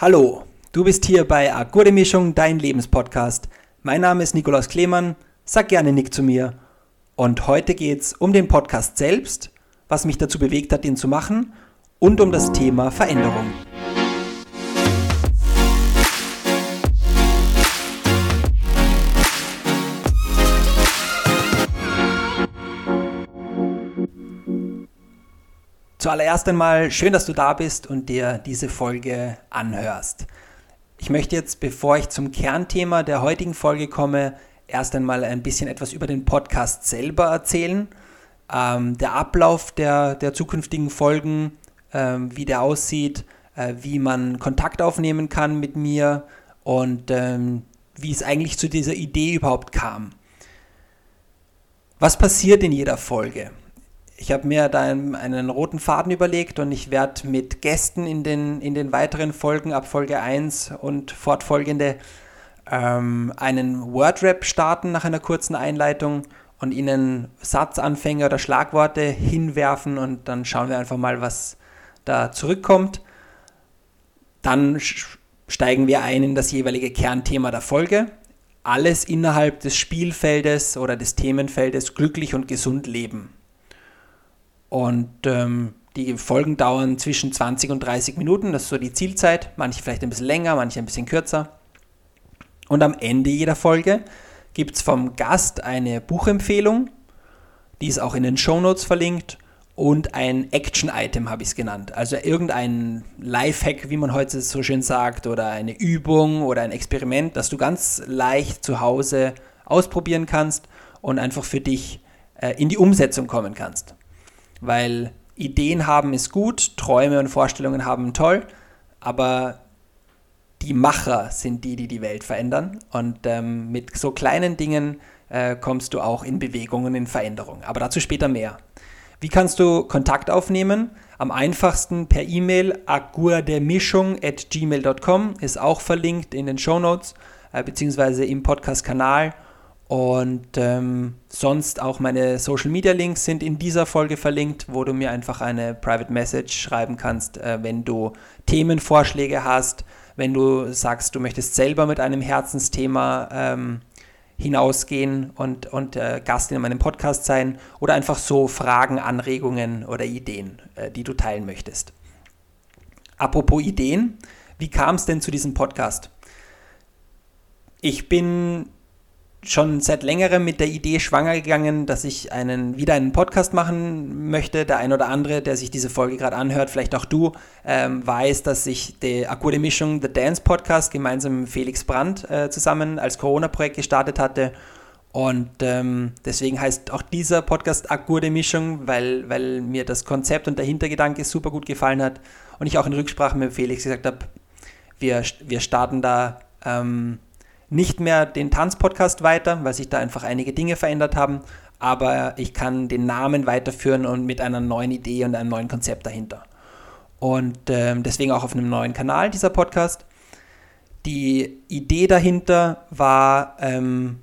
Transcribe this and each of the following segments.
Hallo, du bist hier bei Akkorde Mischung, dein Lebenspodcast. Mein Name ist Nikolaus Klemann, sag gerne Nick zu mir. Und heute geht es um den Podcast selbst, was mich dazu bewegt hat, ihn zu machen und um das Thema Veränderung. Zuallererst einmal schön, dass du da bist und dir diese Folge anhörst. Ich möchte jetzt, bevor ich zum Kernthema der heutigen Folge komme, erst einmal ein bisschen etwas über den Podcast selber erzählen. Ähm, der Ablauf der, der zukünftigen Folgen, ähm, wie der aussieht, äh, wie man Kontakt aufnehmen kann mit mir und ähm, wie es eigentlich zu dieser Idee überhaupt kam. Was passiert in jeder Folge? Ich habe mir da einen, einen, roten Faden überlegt und ich werde mit Gästen in den, in den weiteren Folgen ab Folge 1 und fortfolgende ähm, einen Wordrap starten nach einer kurzen Einleitung und ihnen Satzanfänge oder Schlagworte hinwerfen und dann schauen wir einfach mal, was da zurückkommt. Dann steigen wir ein in das jeweilige Kernthema der Folge. Alles innerhalb des Spielfeldes oder des Themenfeldes glücklich und gesund leben. Und ähm, die Folgen dauern zwischen 20 und 30 Minuten, das ist so die Zielzeit. Manche vielleicht ein bisschen länger, manche ein bisschen kürzer. Und am Ende jeder Folge gibt es vom Gast eine Buchempfehlung, die ist auch in den Shownotes verlinkt und ein Action-Item habe ich es genannt. Also irgendein Lifehack, wie man heute so schön sagt, oder eine Übung oder ein Experiment, das du ganz leicht zu Hause ausprobieren kannst und einfach für dich äh, in die Umsetzung kommen kannst weil Ideen haben ist gut, Träume und Vorstellungen haben toll, aber die Macher sind die, die die Welt verändern. Und ähm, mit so kleinen Dingen äh, kommst du auch in Bewegungen, in Veränderung. Aber dazu später mehr. Wie kannst du Kontakt aufnehmen? Am einfachsten per E-Mail agurdemischung.gmail.com ist auch verlinkt in den Show Notes äh, beziehungsweise im Podcast-Kanal. Und ähm, sonst auch meine Social Media Links sind in dieser Folge verlinkt, wo du mir einfach eine Private Message schreiben kannst, äh, wenn du Themenvorschläge hast, wenn du sagst, du möchtest selber mit einem Herzensthema ähm, hinausgehen und, und äh, Gast in meinem Podcast sein oder einfach so Fragen, Anregungen oder Ideen, äh, die du teilen möchtest. Apropos Ideen, wie kam es denn zu diesem Podcast? Ich bin schon seit längerem mit der Idee schwanger gegangen, dass ich einen, wieder einen Podcast machen möchte. Der ein oder andere, der sich diese Folge gerade anhört, vielleicht auch du, ähm, weiß, dass ich die Akkorde Mischung, The Dance Podcast, gemeinsam mit Felix Brandt äh, zusammen als Corona-Projekt gestartet hatte. Und ähm, deswegen heißt auch dieser Podcast Akkorde Mischung, weil, weil mir das Konzept und der Hintergedanke super gut gefallen hat. Und ich auch in Rücksprache mit Felix gesagt habe, wir, wir starten da ähm, nicht mehr den Tanzpodcast weiter, weil sich da einfach einige Dinge verändert haben, aber ich kann den Namen weiterführen und mit einer neuen Idee und einem neuen Konzept dahinter. Und ähm, deswegen auch auf einem neuen Kanal dieser Podcast. Die Idee dahinter war, ähm,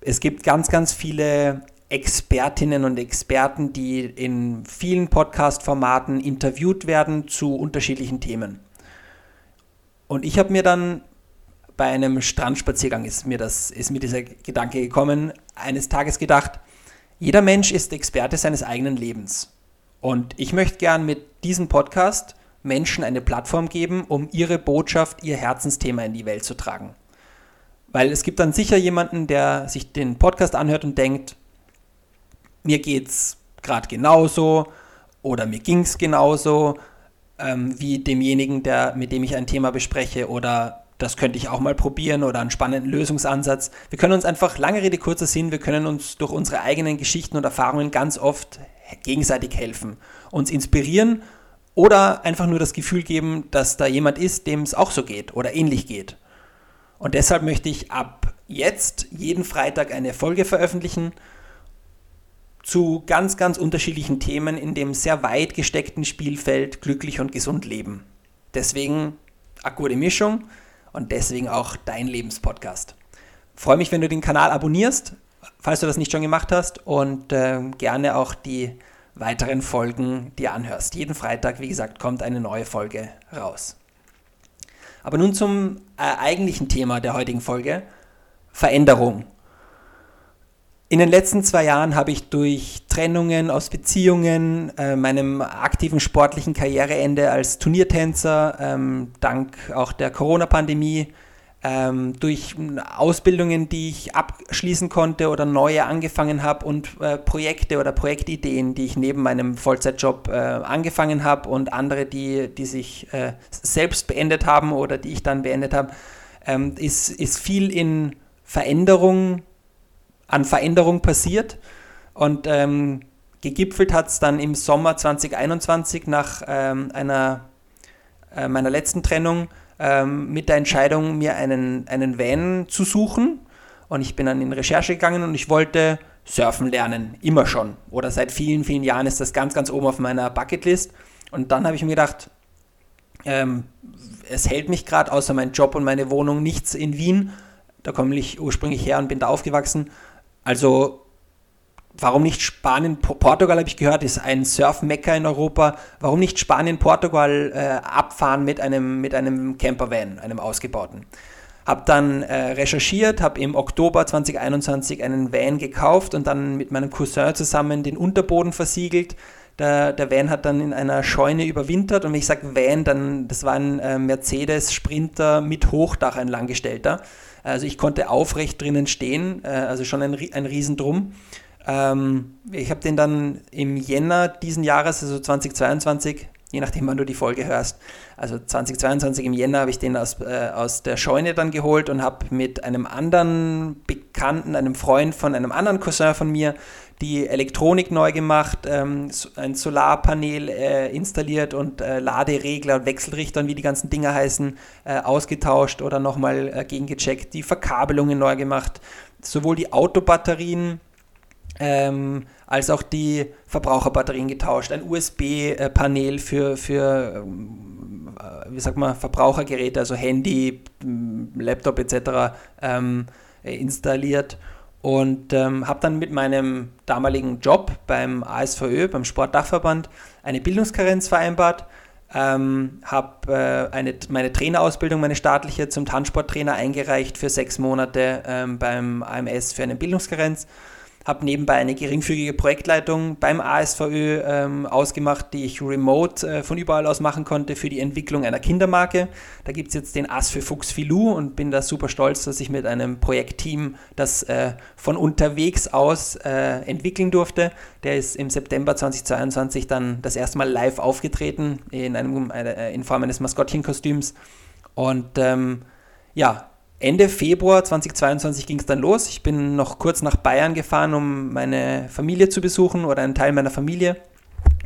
es gibt ganz, ganz viele Expertinnen und Experten, die in vielen Podcast-Formaten interviewt werden zu unterschiedlichen Themen. Und ich habe mir dann bei einem Strandspaziergang ist mir, das, ist mir dieser Gedanke gekommen, eines Tages gedacht, jeder Mensch ist Experte seines eigenen Lebens. Und ich möchte gern mit diesem Podcast Menschen eine Plattform geben, um ihre Botschaft, ihr Herzensthema in die Welt zu tragen. Weil es gibt dann sicher jemanden, der sich den Podcast anhört und denkt, mir geht es gerade genauso oder mir ging es genauso ähm, wie demjenigen, der, mit dem ich ein Thema bespreche oder das könnte ich auch mal probieren oder einen spannenden Lösungsansatz. Wir können uns einfach, lange Rede, kurzer Sinn, wir können uns durch unsere eigenen Geschichten und Erfahrungen ganz oft gegenseitig helfen, uns inspirieren oder einfach nur das Gefühl geben, dass da jemand ist, dem es auch so geht oder ähnlich geht. Und deshalb möchte ich ab jetzt jeden Freitag eine Folge veröffentlichen zu ganz, ganz unterschiedlichen Themen in dem sehr weit gesteckten Spielfeld glücklich und gesund leben. Deswegen akute Mischung und deswegen auch dein Lebenspodcast. Freue mich, wenn du den Kanal abonnierst, falls du das nicht schon gemacht hast und äh, gerne auch die weiteren Folgen dir anhörst. Jeden Freitag, wie gesagt, kommt eine neue Folge raus. Aber nun zum äh, eigentlichen Thema der heutigen Folge, Veränderung. In den letzten zwei Jahren habe ich durch Trennungen aus Beziehungen, äh, meinem aktiven sportlichen Karriereende als Turniertänzer, ähm, dank auch der Corona-Pandemie, ähm, durch Ausbildungen, die ich abschließen konnte oder neue angefangen habe und äh, Projekte oder Projektideen, die ich neben meinem Vollzeitjob äh, angefangen habe und andere, die, die sich äh, selbst beendet haben oder die ich dann beendet habe, ähm, ist, ist viel in Veränderung, an Veränderung passiert und ähm, gegipfelt hat es dann im Sommer 2021 nach ähm, einer äh, meiner letzten Trennung ähm, mit der Entscheidung, mir einen, einen Van zu suchen. Und ich bin dann in Recherche gegangen und ich wollte surfen lernen, immer schon. Oder seit vielen, vielen Jahren ist das ganz, ganz oben auf meiner Bucketlist. Und dann habe ich mir gedacht, ähm, es hält mich gerade außer mein Job und meine Wohnung nichts in Wien. Da komme ich ursprünglich her und bin da aufgewachsen. Also Warum nicht Spanien? Portugal habe ich gehört, ist ein Surf-Mecker in Europa. Warum nicht Spanien, Portugal äh, abfahren mit einem, mit einem Campervan, einem ausgebauten? Habe dann äh, recherchiert, habe im Oktober 2021 einen Van gekauft und dann mit meinem Cousin zusammen den Unterboden versiegelt. Der, der Van hat dann in einer Scheune überwintert und wenn ich sage Van, dann das war ein äh, Mercedes Sprinter mit Hochdach, ein langgestellter. Also ich konnte aufrecht drinnen stehen, äh, also schon ein, ein Riesendrum. Ähm, ich habe den dann im Jänner diesen Jahres, also 2022, je nachdem, wann du die Folge hörst, also 2022 im Jänner habe ich den aus, äh, aus der Scheune dann geholt und habe mit einem anderen Bekannten, einem Freund von einem anderen Cousin von mir, die Elektronik neu gemacht, ähm, ein Solarpanel äh, installiert und äh, Laderegler und Wechselrichter und wie die ganzen Dinger heißen, äh, ausgetauscht oder nochmal äh, gegengecheckt, die Verkabelungen neu gemacht, sowohl die Autobatterien, ähm, als auch die Verbraucherbatterien getauscht, ein USB-Panel für, für ähm, äh, wie sagt man, Verbrauchergeräte, also Handy, Laptop etc. Ähm, installiert und ähm, habe dann mit meinem damaligen Job beim ASVÖ, beim Sportdachverband, eine Bildungskarenz vereinbart. Ähm, habe äh, meine Trainerausbildung, meine staatliche, zum Tanzsporttrainer eingereicht für sechs Monate ähm, beim AMS für eine Bildungskarenz habe nebenbei eine geringfügige Projektleitung beim ASVÖ ähm, ausgemacht, die ich remote äh, von überall aus machen konnte für die Entwicklung einer Kindermarke. Da gibt es jetzt den Ass für Fuchs Filou und bin da super stolz, dass ich mit einem Projektteam das äh, von unterwegs aus äh, entwickeln durfte. Der ist im September 2022 dann das erste Mal live aufgetreten in, einem, äh, in Form eines Maskottchenkostüms. Und ähm, ja, Ende Februar 2022 ging es dann los. Ich bin noch kurz nach Bayern gefahren, um meine Familie zu besuchen oder einen Teil meiner Familie.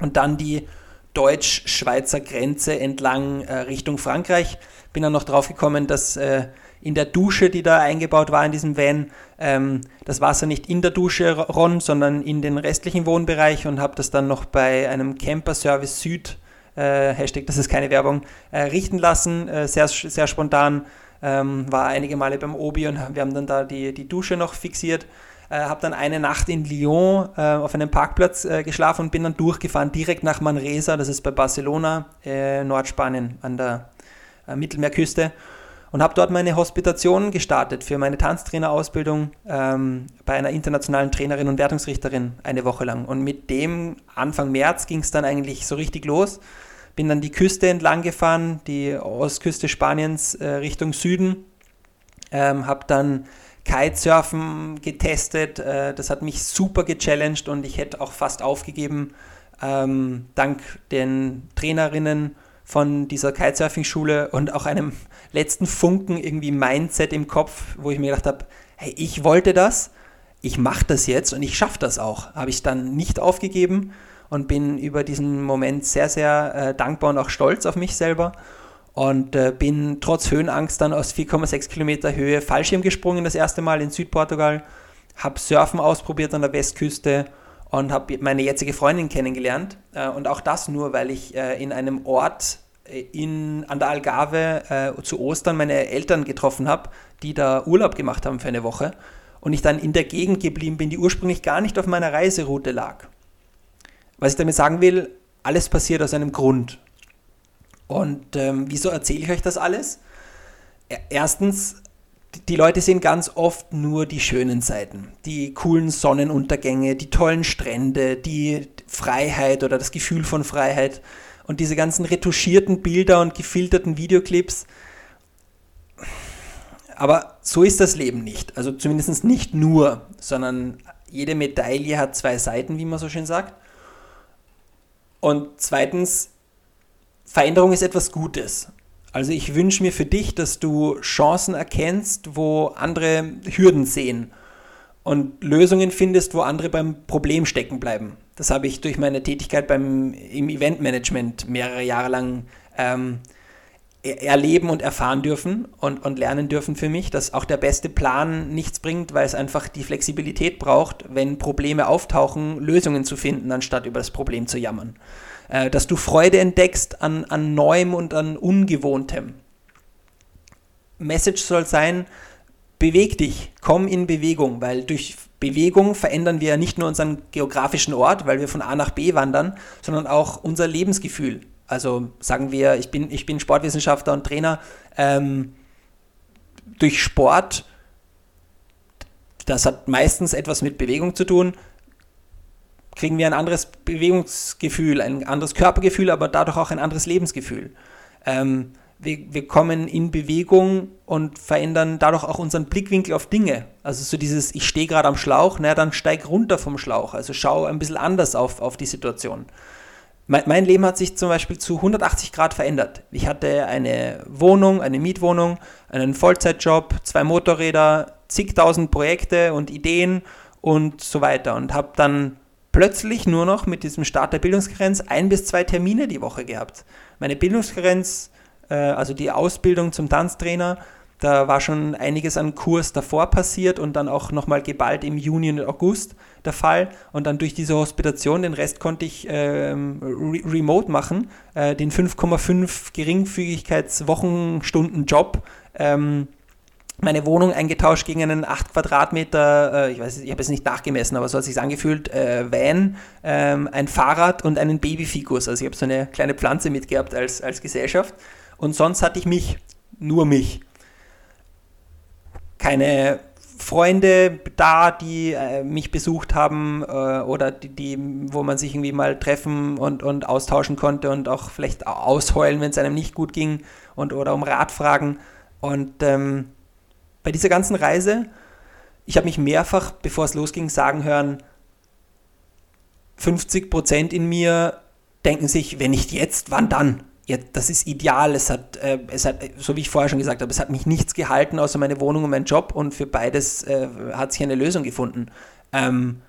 Und dann die deutsch-schweizer Grenze entlang äh, Richtung Frankreich. Bin dann noch drauf gekommen, dass äh, in der Dusche, die da eingebaut war in diesem Van, ähm, das Wasser nicht in der Dusche ronn, sondern in den restlichen Wohnbereich und habe das dann noch bei einem Camper Service Süd, äh, Hashtag, das ist keine Werbung, äh, richten lassen, äh, sehr, sehr spontan ähm, war einige Male beim Obi und wir haben dann da die, die Dusche noch fixiert. Äh, habe dann eine Nacht in Lyon äh, auf einem Parkplatz äh, geschlafen und bin dann durchgefahren direkt nach Manresa, das ist bei Barcelona, äh, Nordspanien an der äh, Mittelmeerküste und habe dort meine Hospitation gestartet für meine Tanztrainerausbildung ähm, bei einer internationalen Trainerin und Wertungsrichterin eine Woche lang. Und mit dem Anfang März ging es dann eigentlich so richtig los bin dann die Küste entlang gefahren, die Ostküste Spaniens äh, Richtung Süden. Ähm, habe dann Kitesurfen getestet. Äh, das hat mich super gechallenged und ich hätte auch fast aufgegeben, ähm, dank den Trainerinnen von dieser Kitesurfing-Schule und auch einem letzten Funken irgendwie Mindset im Kopf, wo ich mir gedacht habe, hey, ich wollte das, ich mache das jetzt und ich schaffe das auch. Habe ich dann nicht aufgegeben und bin über diesen Moment sehr, sehr äh, dankbar und auch stolz auf mich selber. Und äh, bin trotz Höhenangst dann aus 4,6 Kilometer Höhe Fallschirm gesprungen das erste Mal in Südportugal, habe Surfen ausprobiert an der Westküste und habe meine jetzige Freundin kennengelernt. Äh, und auch das nur, weil ich äh, in einem Ort äh, in, an der Algarve äh, zu Ostern meine Eltern getroffen habe, die da Urlaub gemacht haben für eine Woche. Und ich dann in der Gegend geblieben bin, die ursprünglich gar nicht auf meiner Reiseroute lag. Was ich damit sagen will, alles passiert aus einem Grund. Und ähm, wieso erzähle ich euch das alles? erstens, die Leute sehen ganz oft nur die schönen Seiten, die coolen Sonnenuntergänge, die tollen Strände, die Freiheit oder das Gefühl von Freiheit und diese ganzen retuschierten Bilder und gefilterten Videoclips. Aber so ist das Leben nicht. Also zumindest nicht nur, sondern jede Medaille hat zwei Seiten, wie man so schön sagt. Und zweitens, Veränderung ist etwas Gutes. Also ich wünsche mir für dich, dass du Chancen erkennst, wo andere Hürden sehen und Lösungen findest, wo andere beim Problem stecken bleiben. Das habe ich durch meine Tätigkeit beim, im Eventmanagement mehrere Jahre lang ähm, erleben und erfahren dürfen und, und lernen dürfen für mich, dass auch der beste Plan nichts bringt, weil es einfach die Flexibilität braucht, wenn Probleme auftauchen, Lösungen zu finden, anstatt über das Problem zu jammern. Äh, dass du Freude entdeckst an, an Neuem und an Ungewohntem. Message soll sein, beweg dich, komm in Bewegung, weil durch Bewegung verändern wir nicht nur unseren geografischen Ort, weil wir von A nach B wandern, sondern auch unser Lebensgefühl. Also sagen wir, ich bin, ich bin Sportwissenschaftler und Trainer. Ähm, durch Sport, das hat meistens etwas mit Bewegung zu tun, kriegen wir ein anderes Bewegungsgefühl, ein anderes Körpergefühl, aber dadurch auch ein anderes Lebensgefühl. Ähm, wir, wir, kommen in Bewegung und verändern dadurch auch unseren Blickwinkel auf Dinge. Also so dieses, ich stehe gerade am Schlauch, naja, dann steig runter vom Schlauch. Also schau ein bisschen anders auf, auf die Situation. Mein, mein Leben hat sich zum Beispiel zu 180 Grad verändert. Ich hatte eine Wohnung, eine Mietwohnung, einen Vollzeitjob, zwei Motorräder, zigtausend Projekte und Ideen und so weiter und habe dann plötzlich nur noch mit diesem Start der Bildungsgrenz ein bis zwei Termine die Woche gehabt. Meine Bildungsgrenz, äh, also die Ausbildung zum Tanztrainer, da war schon einiges an Kurs davor passiert und dann auch nochmal geballt im Juni und August der Fall. Und dann durch diese Hospitation, den Rest konnte ich ähm, re remote machen, äh, den 5,5 Geringfügigkeits-Wochenstunden-Job. Ähm, meine Wohnung eingetauscht gegen einen 8 Quadratmeter, äh, ich weiß, ich habe es nicht nachgemessen, aber so hat es sich angefühlt, äh, Van, ähm, ein Fahrrad und einen Babyfikus. Also ich habe so eine kleine Pflanze mitgehabt als, als Gesellschaft. Und sonst hatte ich mich, nur mich. Keine Freunde da, die äh, mich besucht haben äh, oder die, die, wo man sich irgendwie mal treffen und, und austauschen konnte und auch vielleicht ausheulen, wenn es einem nicht gut ging und oder um Rat fragen. Und ähm, bei dieser ganzen Reise, ich habe mich mehrfach, bevor es losging, sagen hören, 50 Prozent in mir denken sich, wenn nicht jetzt, wann dann? Ja, das ist ideal. Es hat, äh, es hat, so wie ich vorher schon gesagt habe, es hat mich nichts gehalten, außer meine Wohnung und mein Job und für beides äh, hat sich eine Lösung gefunden. Ähm,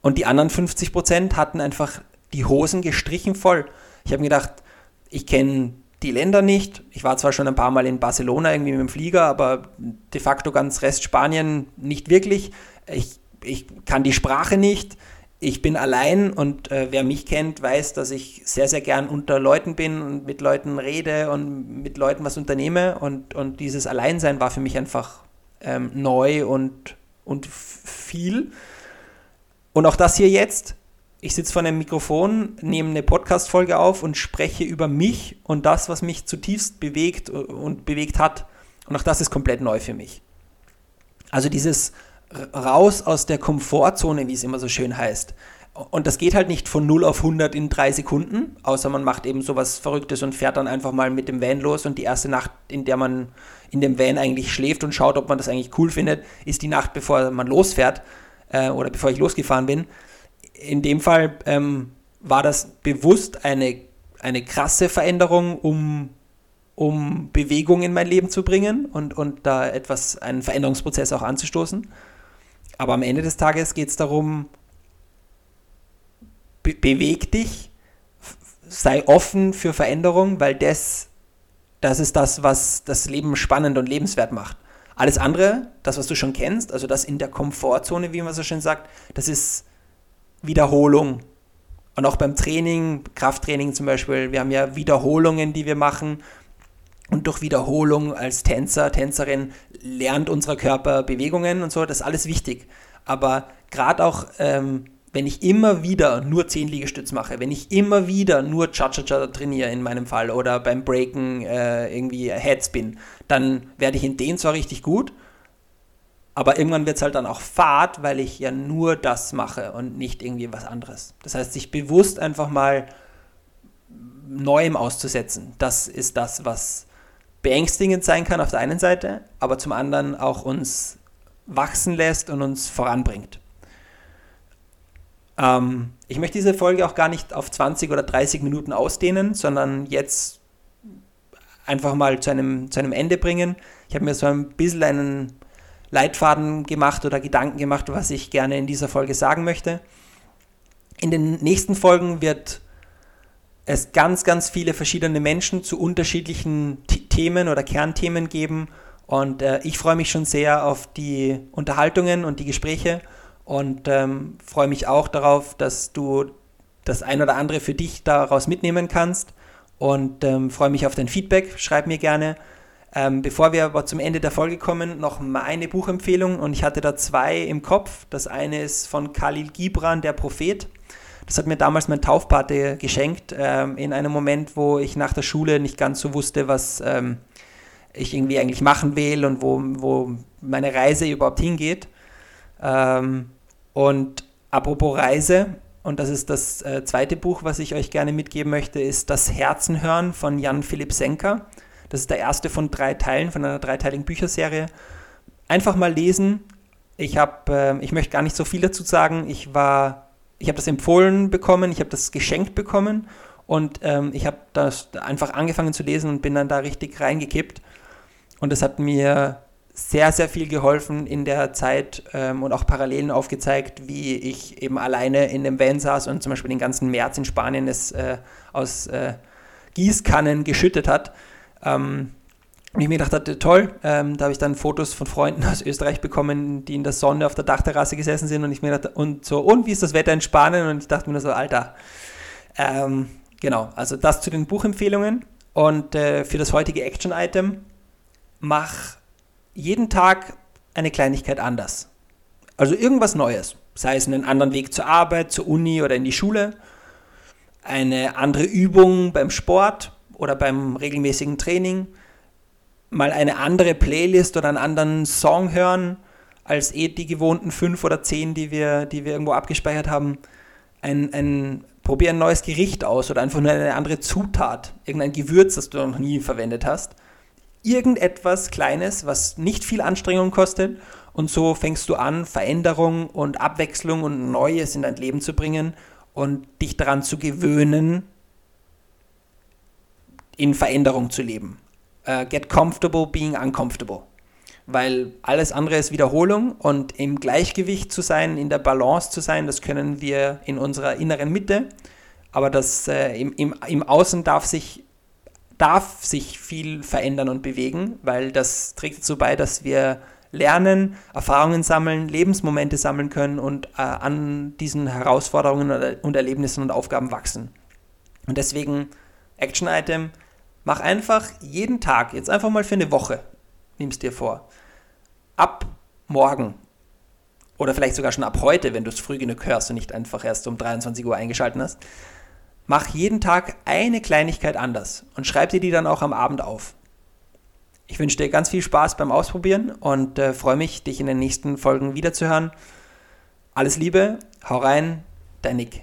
und die anderen 50 Prozent hatten einfach die Hosen gestrichen voll. Ich habe mir gedacht, ich kenne die Länder nicht. Ich war zwar schon ein paar Mal in Barcelona irgendwie mit dem Flieger, aber de facto ganz Rest Spanien nicht wirklich. Ich, ich kann die Sprache nicht. Ich bin allein und äh, wer mich kennt, weiß, dass ich sehr, sehr gern unter Leuten bin und mit Leuten rede und mit Leuten was unternehme. Und, und dieses Alleinsein war für mich einfach ähm, neu und, und viel. Und auch das hier jetzt, ich sitze vor einem Mikrofon, nehme eine Podcast-Folge auf und spreche über mich und das, was mich zutiefst bewegt und bewegt hat. Und auch das ist komplett neu für mich. Also dieses raus aus der Komfortzone, wie es immer so schön heißt. Und das geht halt nicht von 0 auf 100 in drei Sekunden, außer man macht eben sowas Verrücktes und fährt dann einfach mal mit dem Van los und die erste Nacht, in der man in dem Van eigentlich schläft und schaut, ob man das eigentlich cool findet, ist die Nacht, bevor man losfährt äh, oder bevor ich losgefahren bin in dem Fall ähm, war das bewusst eine, eine krasse Veränderung, um, um Bewegung in mein Leben zu bringen und, und da etwas, einen Veränderungsprozess auch anzustoßen. Aber am Ende des Tages geht es darum, be beweg dich, sei offen für Veränderung, weil das, das ist das, was das Leben spannend und lebenswert macht. Alles andere, das, was du schon kennst, also das in der Komfortzone, wie man so schön sagt, das ist Wiederholung. Und auch beim Training, Krafttraining zum Beispiel, wir haben ja Wiederholungen, die wir machen. Und durch Wiederholung als Tänzer, Tänzerin lernt unser Körper Bewegungen und so, das ist alles wichtig. Aber gerade auch ähm, wenn ich immer wieder nur 10 Liegestütz mache, wenn ich immer wieder nur Cha-Cha-Cha trainiere in meinem Fall oder beim Breaken äh, irgendwie Headspin, dann werde ich in denen zwar richtig gut, aber irgendwann wird es halt dann auch fad, weil ich ja nur das mache und nicht irgendwie was anderes. Das heißt, sich bewusst einfach mal Neuem auszusetzen, das ist das, was beängstigend sein kann auf der einen Seite, aber zum anderen auch uns wachsen lässt und uns voranbringt. Ähm, ich möchte diese Folge auch gar nicht auf 20 oder 30 Minuten ausdehnen, sondern jetzt einfach mal zu einem, zu einem Ende bringen. Ich habe mir so ein bisschen einen Leitfaden gemacht oder Gedanken gemacht, was ich gerne in dieser Folge sagen möchte. In den nächsten Folgen wird es ganz, ganz viele verschiedene Menschen zu unterschiedlichen Themen oder Kernthemen geben. Und äh, ich freue mich schon sehr auf die Unterhaltungen und die Gespräche und ähm, freue mich auch darauf, dass du das ein oder andere für dich daraus mitnehmen kannst und ähm, freue mich auf dein Feedback. Schreib mir gerne. Ähm, bevor wir aber zum Ende der Folge kommen, noch meine Buchempfehlung und ich hatte da zwei im Kopf. Das eine ist von Khalil Gibran, der Prophet. Das hat mir damals mein Taufpate geschenkt, ähm, in einem Moment, wo ich nach der Schule nicht ganz so wusste, was ähm, ich irgendwie eigentlich machen will und wo, wo meine Reise überhaupt hingeht. Ähm, und apropos Reise, und das ist das äh, zweite Buch, was ich euch gerne mitgeben möchte, ist Das Herzen hören von Jan Philipp Senker. Das ist der erste von drei Teilen, von einer dreiteiligen Bücherserie. Einfach mal lesen. Ich habe, äh, ich möchte gar nicht so viel dazu sagen. Ich war, ich habe das empfohlen bekommen, ich habe das geschenkt bekommen und ähm, ich habe das einfach angefangen zu lesen und bin dann da richtig reingekippt. Und es hat mir sehr, sehr viel geholfen in der Zeit ähm, und auch Parallelen aufgezeigt, wie ich eben alleine in dem Van saß und zum Beispiel den ganzen März in Spanien es äh, aus äh, Gießkannen geschüttet hat. Ähm, und ich mir gedacht hatte, toll, ähm, da habe ich dann Fotos von Freunden aus Österreich bekommen, die in der Sonne auf der Dachterrasse gesessen sind und ich mir dachte, und so, und wie ist das Wetter in Spanien? Und ich dachte mir so, Alter. Ähm, genau, also das zu den Buchempfehlungen. Und äh, für das heutige Action-Item, mach jeden Tag eine Kleinigkeit anders. Also irgendwas Neues. Sei es einen anderen Weg zur Arbeit, zur Uni oder in die Schule, eine andere Übung beim Sport oder beim regelmäßigen Training, mal eine andere Playlist oder einen anderen Song hören als eh die gewohnten fünf oder zehn, die wir, die wir irgendwo abgespeichert haben. Ein, ein, probier ein neues Gericht aus oder einfach nur eine andere Zutat, irgendein Gewürz, das du noch nie verwendet hast irgendetwas Kleines, was nicht viel Anstrengung kostet. Und so fängst du an, Veränderung und Abwechslung und Neues in dein Leben zu bringen und dich daran zu gewöhnen, in Veränderung zu leben. Uh, get comfortable being uncomfortable. Weil alles andere ist Wiederholung und im Gleichgewicht zu sein, in der Balance zu sein, das können wir in unserer inneren Mitte. Aber das äh, im, im, im Außen darf sich darf sich viel verändern und bewegen, weil das trägt dazu bei, dass wir lernen, Erfahrungen sammeln, Lebensmomente sammeln können und äh, an diesen Herausforderungen und Erlebnissen und Aufgaben wachsen. Und deswegen Action Item, mach einfach jeden Tag, jetzt einfach mal für eine Woche, nimm es dir vor, ab morgen oder vielleicht sogar schon ab heute, wenn du es früh genug hörst und nicht einfach erst um 23 Uhr eingeschaltet hast, Mach jeden Tag eine Kleinigkeit anders und schreib dir die dann auch am Abend auf. Ich wünsche dir ganz viel Spaß beim Ausprobieren und äh, freue mich, dich in den nächsten Folgen wiederzuhören. Alles Liebe, hau rein, dein Nick.